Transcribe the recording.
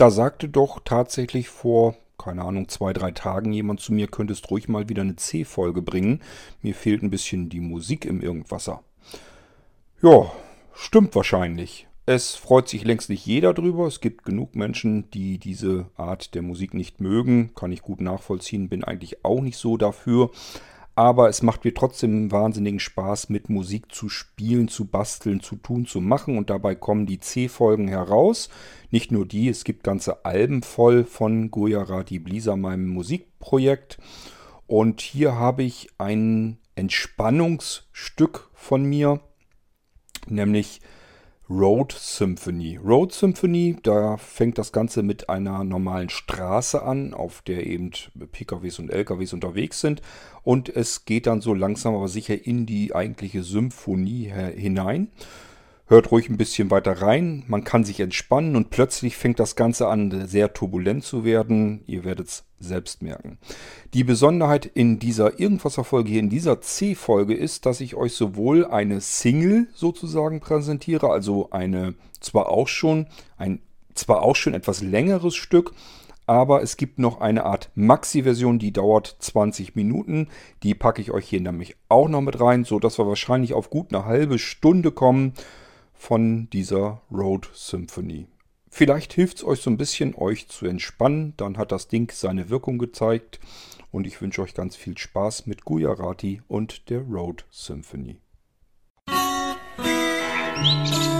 Da sagte doch tatsächlich vor, keine Ahnung, zwei, drei Tagen jemand zu mir, könntest ruhig mal wieder eine C-Folge bringen. Mir fehlt ein bisschen die Musik im Irgendwasser. Ja, stimmt wahrscheinlich. Es freut sich längst nicht jeder drüber. Es gibt genug Menschen, die diese Art der Musik nicht mögen. Kann ich gut nachvollziehen, bin eigentlich auch nicht so dafür. Aber es macht mir trotzdem wahnsinnigen Spaß, mit Musik zu spielen, zu basteln, zu tun, zu machen. Und dabei kommen die C-Folgen heraus. Nicht nur die, es gibt ganze Alben voll von Goyarati Blisa, meinem Musikprojekt. Und hier habe ich ein Entspannungsstück von mir, nämlich Road Symphony. Road Symphony, da fängt das Ganze mit einer normalen Straße an, auf der eben PKWs und LKWs unterwegs sind. Und es geht dann so langsam aber sicher in die eigentliche Symphonie hinein. Hört ruhig ein bisschen weiter rein, man kann sich entspannen und plötzlich fängt das Ganze an sehr turbulent zu werden. Ihr werdet es selbst merken. Die Besonderheit in dieser Irgendwasser-Folge hier, in dieser C-Folge ist, dass ich euch sowohl eine Single sozusagen präsentiere, also eine zwar auch schon, ein zwar auch schon etwas längeres Stück, aber es gibt noch eine Art Maxi-Version, die dauert 20 Minuten. Die packe ich euch hier nämlich auch noch mit rein, sodass wir wahrscheinlich auf gut eine halbe Stunde kommen von dieser Road Symphony. Vielleicht hilft es euch so ein bisschen, euch zu entspannen. Dann hat das Ding seine Wirkung gezeigt. Und ich wünsche euch ganz viel Spaß mit Gujarati und der Road Symphony. Musik